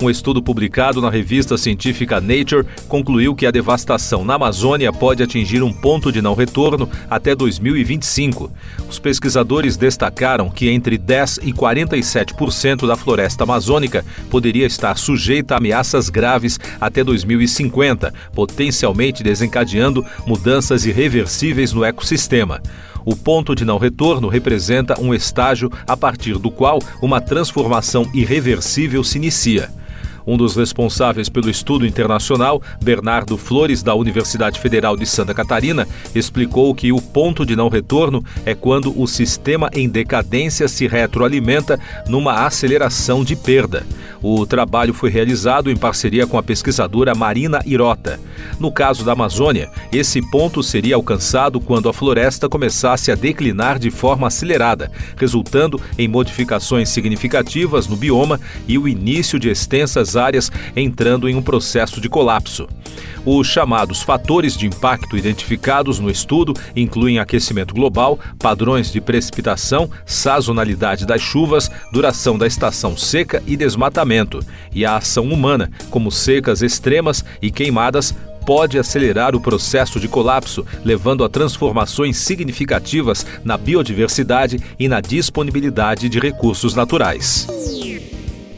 Um estudo publicado na revista científica Nature concluiu que a devastação na Amazônia pode atingir um ponto de não retorno até 2025. Os pesquisadores destacaram que entre 10 e 47% da floresta amazônica poderia estar sujeita a ameaças graves até 2050, potencialmente desencadeando mudanças irreversíveis no ecossistema. O ponto de não retorno representa um estágio a partir do qual uma transformação irreversível se inicia. Um dos responsáveis pelo estudo internacional, Bernardo Flores, da Universidade Federal de Santa Catarina, explicou que o ponto de não retorno é quando o sistema em decadência se retroalimenta numa aceleração de perda. O trabalho foi realizado em parceria com a pesquisadora Marina Irota. No caso da Amazônia, esse ponto seria alcançado quando a floresta começasse a declinar de forma acelerada, resultando em modificações significativas no bioma e o início de extensas áreas entrando em um processo de colapso. Os chamados fatores de impacto identificados no estudo incluem aquecimento global, padrões de precipitação, sazonalidade das chuvas, duração da estação seca e desmatamento, e a ação humana, como secas extremas e queimadas, pode acelerar o processo de colapso, levando a transformações significativas na biodiversidade e na disponibilidade de recursos naturais.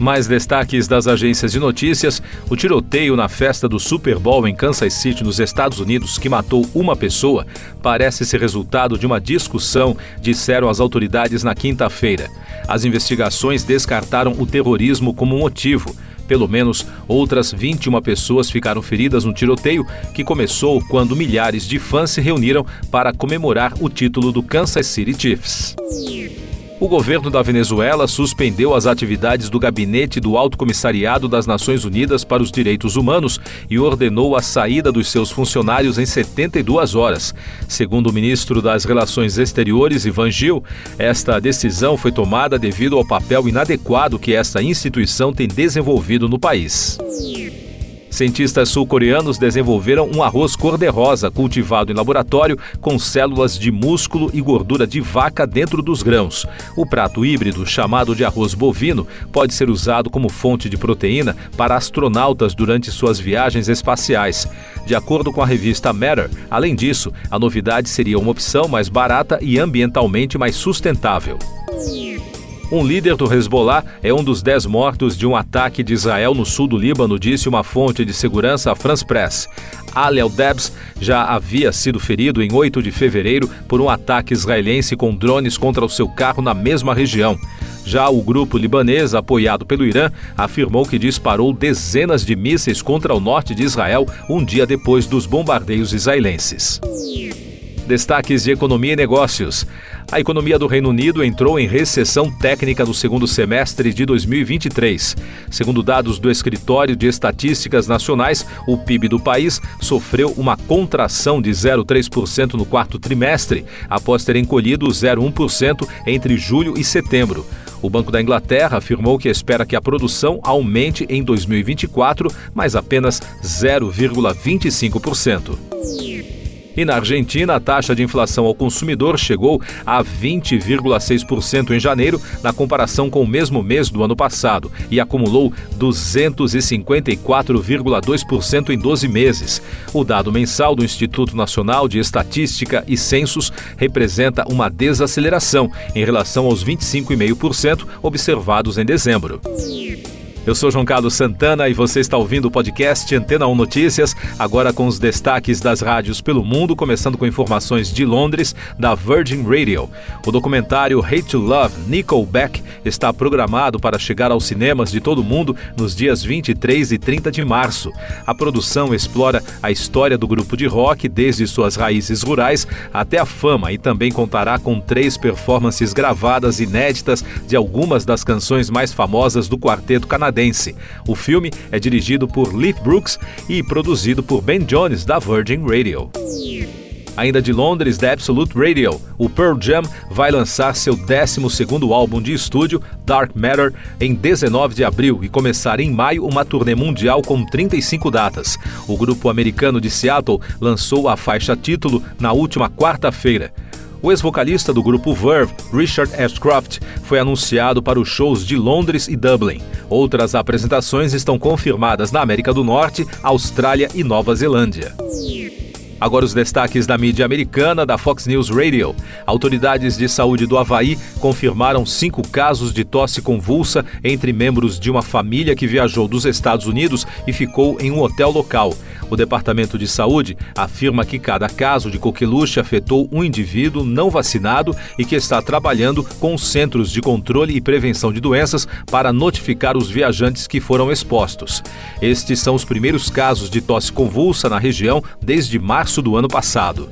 Mais destaques das agências de notícias: o tiroteio na festa do Super Bowl em Kansas City, nos Estados Unidos, que matou uma pessoa, parece ser resultado de uma discussão, disseram as autoridades na quinta-feira. As investigações descartaram o terrorismo como motivo. Pelo menos outras 21 pessoas ficaram feridas no tiroteio, que começou quando milhares de fãs se reuniram para comemorar o título do Kansas City Chiefs. O governo da Venezuela suspendeu as atividades do Gabinete do Alto Comissariado das Nações Unidas para os Direitos Humanos e ordenou a saída dos seus funcionários em 72 horas. Segundo o ministro das Relações Exteriores, Ivan Gil, esta decisão foi tomada devido ao papel inadequado que esta instituição tem desenvolvido no país. Cientistas sul-coreanos desenvolveram um arroz cor-de-rosa cultivado em laboratório com células de músculo e gordura de vaca dentro dos grãos. O prato híbrido, chamado de arroz bovino, pode ser usado como fonte de proteína para astronautas durante suas viagens espaciais. De acordo com a revista Matter, além disso, a novidade seria uma opção mais barata e ambientalmente mais sustentável. Um líder do Hezbollah é um dos dez mortos de um ataque de Israel no sul do Líbano, disse uma fonte de segurança à France Press. Ali Al-Debs já havia sido ferido em 8 de fevereiro por um ataque israelense com drones contra o seu carro na mesma região. Já o grupo libanês, apoiado pelo Irã, afirmou que disparou dezenas de mísseis contra o norte de Israel um dia depois dos bombardeios israelenses. Destaques de economia e negócios. A economia do Reino Unido entrou em recessão técnica no segundo semestre de 2023. Segundo dados do Escritório de Estatísticas Nacionais, o PIB do país sofreu uma contração de 0,3% no quarto trimestre, após ter encolhido 0,1% entre julho e setembro. O Banco da Inglaterra afirmou que espera que a produção aumente em 2024, mas apenas 0,25%. E na Argentina, a taxa de inflação ao consumidor chegou a 20,6% em janeiro, na comparação com o mesmo mês do ano passado, e acumulou 254,2% em 12 meses. O dado mensal do Instituto Nacional de Estatística e Censos representa uma desaceleração em relação aos 25,5% observados em dezembro. Eu sou João Carlos Santana e você está ouvindo o podcast Antena 1 Notícias, agora com os destaques das rádios pelo mundo, começando com informações de Londres, da Virgin Radio. O documentário Hate to Love, Nickelback, está programado para chegar aos cinemas de todo o mundo nos dias 23 e 30 de março. A produção explora a história do grupo de rock desde suas raízes rurais até a fama e também contará com três performances gravadas inéditas de algumas das canções mais famosas do quarteto canadense canadense. O filme é dirigido por Leif Brooks e produzido por Ben Jones, da Virgin Radio. Ainda de Londres, da Absolute Radio, o Pearl Jam vai lançar seu 12º álbum de estúdio, Dark Matter, em 19 de abril e começar em maio uma turnê mundial com 35 datas. O grupo americano de Seattle lançou a faixa título na última quarta-feira. O ex-vocalista do grupo Verve, Richard Ashcroft, foi anunciado para os shows de Londres e Dublin. Outras apresentações estão confirmadas na América do Norte, Austrália e Nova Zelândia. Agora os destaques da mídia americana da Fox News Radio. Autoridades de saúde do Havaí confirmaram cinco casos de tosse convulsa entre membros de uma família que viajou dos Estados Unidos e ficou em um hotel local. O Departamento de Saúde afirma que cada caso de coqueluche afetou um indivíduo não vacinado e que está trabalhando com os Centros de Controle e Prevenção de Doenças para notificar os viajantes que foram expostos. Estes são os primeiros casos de tosse convulsa na região desde março do ano passado.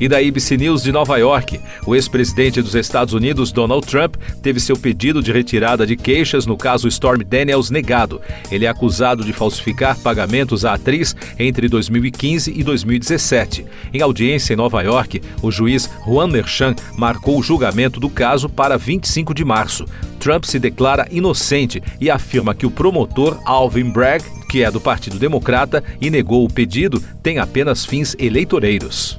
E da ABC News de Nova York, o ex-presidente dos Estados Unidos, Donald Trump, teve seu pedido de retirada de queixas no caso Storm Daniels negado. Ele é acusado de falsificar pagamentos à atriz entre 2015 e 2017. Em audiência em Nova York, o juiz Juan Merchan marcou o julgamento do caso para 25 de março. Trump se declara inocente e afirma que o promotor Alvin Bragg, que é do Partido Democrata e negou o pedido, tem apenas fins eleitoreiros.